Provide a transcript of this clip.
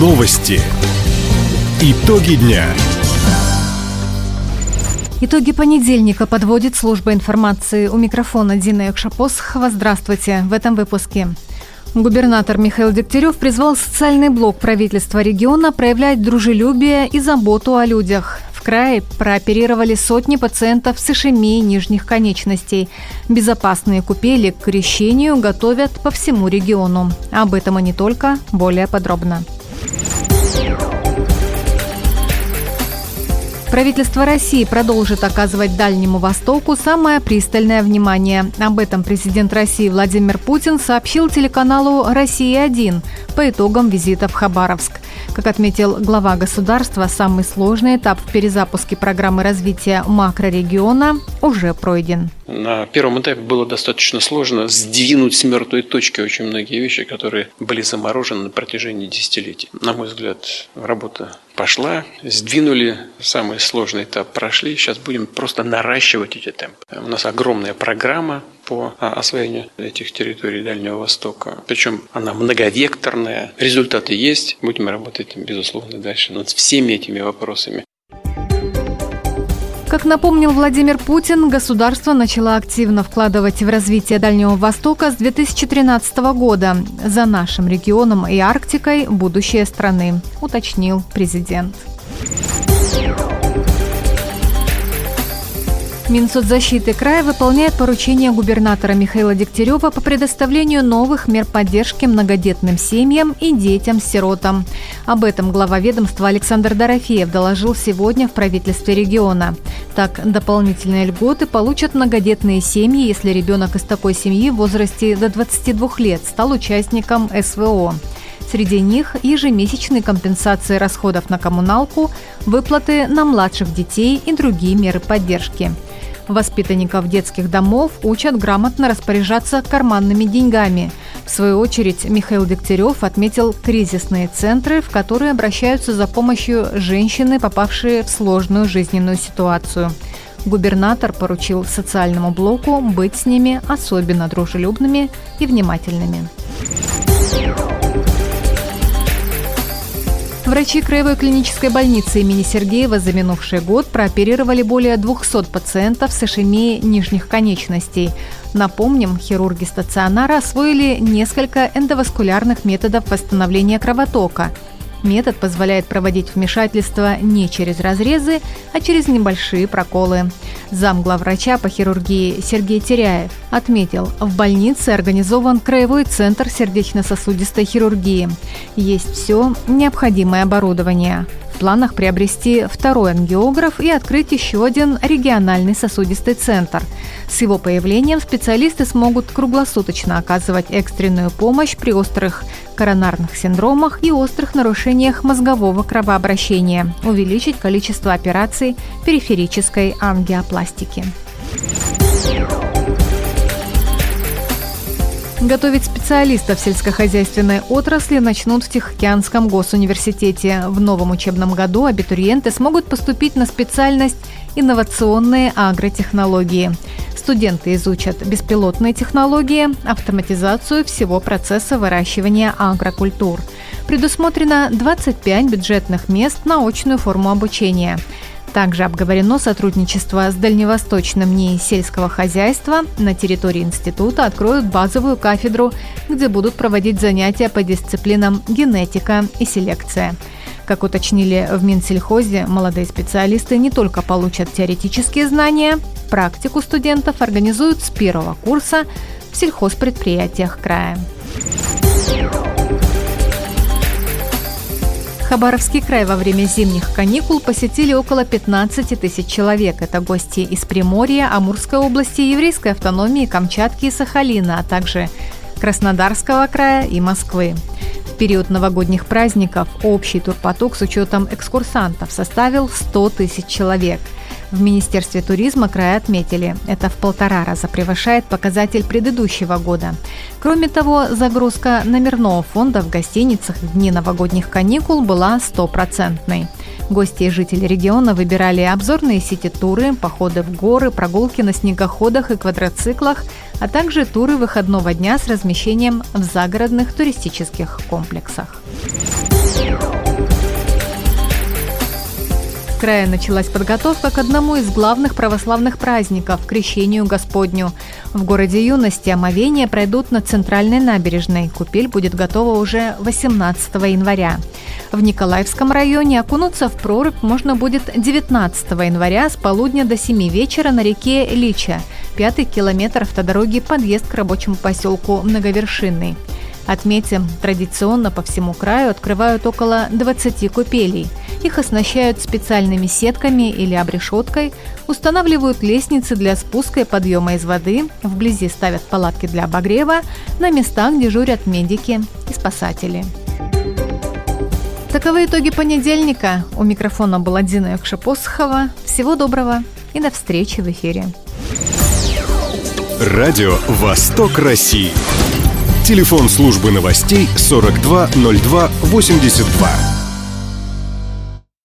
Новости. Итоги дня. Итоги понедельника подводит служба информации. У микрофона Дина Якшапосхова. Здравствуйте. В этом выпуске. Губернатор Михаил Дегтярев призвал социальный блок правительства региона проявлять дружелюбие и заботу о людях. В крае прооперировали сотни пациентов с ишемией нижних конечностей. Безопасные купели к крещению готовят по всему региону. Об этом и не только, более подробно. Правительство России продолжит оказывать Дальнему Востоку самое пристальное внимание. Об этом президент России Владимир Путин сообщил телеканалу «Россия-1» по итогам визита в Хабаровск. Как отметил глава государства, самый сложный этап в перезапуске программы развития макрорегиона уже пройден. На первом этапе было достаточно сложно сдвинуть с мертвой точки очень многие вещи, которые были заморожены на протяжении десятилетий. На мой взгляд, работа пошла, сдвинули, самый сложный этап прошли, сейчас будем просто наращивать эти темпы. У нас огромная программа по освоению этих территорий Дальнего Востока. Причем она многовекторная. Результаты есть. Будем работать, безусловно, дальше над всеми этими вопросами. Как напомнил Владимир Путин, государство начало активно вкладывать в развитие Дальнего Востока с 2013 года. За нашим регионом и Арктикой будущее страны, уточнил президент. Минсоцзащиты края выполняет поручение губернатора Михаила Дегтярева по предоставлению новых мер поддержки многодетным семьям и детям-сиротам. Об этом глава ведомства Александр Дорофеев доложил сегодня в правительстве региона. Так, дополнительные льготы получат многодетные семьи, если ребенок из такой семьи в возрасте до 22 лет стал участником СВО. Среди них ежемесячные компенсации расходов на коммуналку, выплаты на младших детей и другие меры поддержки – Воспитанников детских домов учат грамотно распоряжаться карманными деньгами. В свою очередь Михаил Дегтярев отметил кризисные центры, в которые обращаются за помощью женщины, попавшие в сложную жизненную ситуацию. Губернатор поручил социальному блоку быть с ними особенно дружелюбными и внимательными. Врачи Краевой клинической больницы имени Сергеева за минувший год прооперировали более 200 пациентов с ишемией нижних конечностей. Напомним, хирурги стационара освоили несколько эндоваскулярных методов восстановления кровотока – Метод позволяет проводить вмешательство не через разрезы, а через небольшие проколы. Зам главврача по хирургии Сергей Теряев отметил, в больнице организован краевой центр сердечно-сосудистой хирургии. Есть все необходимое оборудование планах приобрести второй ангиограф и открыть еще один региональный сосудистый центр. С его появлением специалисты смогут круглосуточно оказывать экстренную помощь при острых коронарных синдромах и острых нарушениях мозгового кровообращения, увеличить количество операций периферической ангиопластики. Готовить специалистов сельскохозяйственной отрасли начнут в Тихоокеанском госуниверситете. В новом учебном году абитуриенты смогут поступить на специальность «Инновационные агротехнологии». Студенты изучат беспилотные технологии, автоматизацию всего процесса выращивания агрокультур. Предусмотрено 25 бюджетных мест на очную форму обучения – также обговорено сотрудничество с Дальневосточным НИИ сельского хозяйства. На территории института откроют базовую кафедру, где будут проводить занятия по дисциплинам генетика и селекция. Как уточнили в Минсельхозе, молодые специалисты не только получат теоретические знания, практику студентов организуют с первого курса в сельхозпредприятиях края. Хабаровский край во время зимних каникул посетили около 15 тысяч человек. Это гости из Приморья, Амурской области, Еврейской автономии, Камчатки и Сахалина, а также Краснодарского края и Москвы. В период новогодних праздников общий турпоток с учетом экскурсантов составил 100 тысяч человек – в Министерстве туризма края отметили, это в полтора раза превышает показатель предыдущего года. Кроме того, загрузка номерного фонда в гостиницах в дни новогодних каникул была стопроцентной. Гости и жители региона выбирали обзорные сити-туры, походы в горы, прогулки на снегоходах и квадроциклах, а также туры выходного дня с размещением в загородных туристических комплексах. Края началась подготовка к одному из главных православных праздников – Крещению Господню. В городе Юности омовения пройдут на центральной набережной. Купель будет готова уже 18 января. В Николаевском районе окунуться в прорубь можно будет 19 января с полудня до 7 вечера на реке Лича, пятый километр автодороги подъезд к рабочему поселку Многовершинный. Отметим, традиционно по всему краю открывают около 20 купелей. Их оснащают специальными сетками или обрешеткой, устанавливают лестницы для спуска и подъема из воды, вблизи ставят палатки для обогрева, на местах дежурят медики и спасатели. Таковы итоги понедельника. У микрофона была Дина Якшапосхова. Всего доброго и до встречи в эфире. Радио «Восток России». Телефон службы новостей 420282.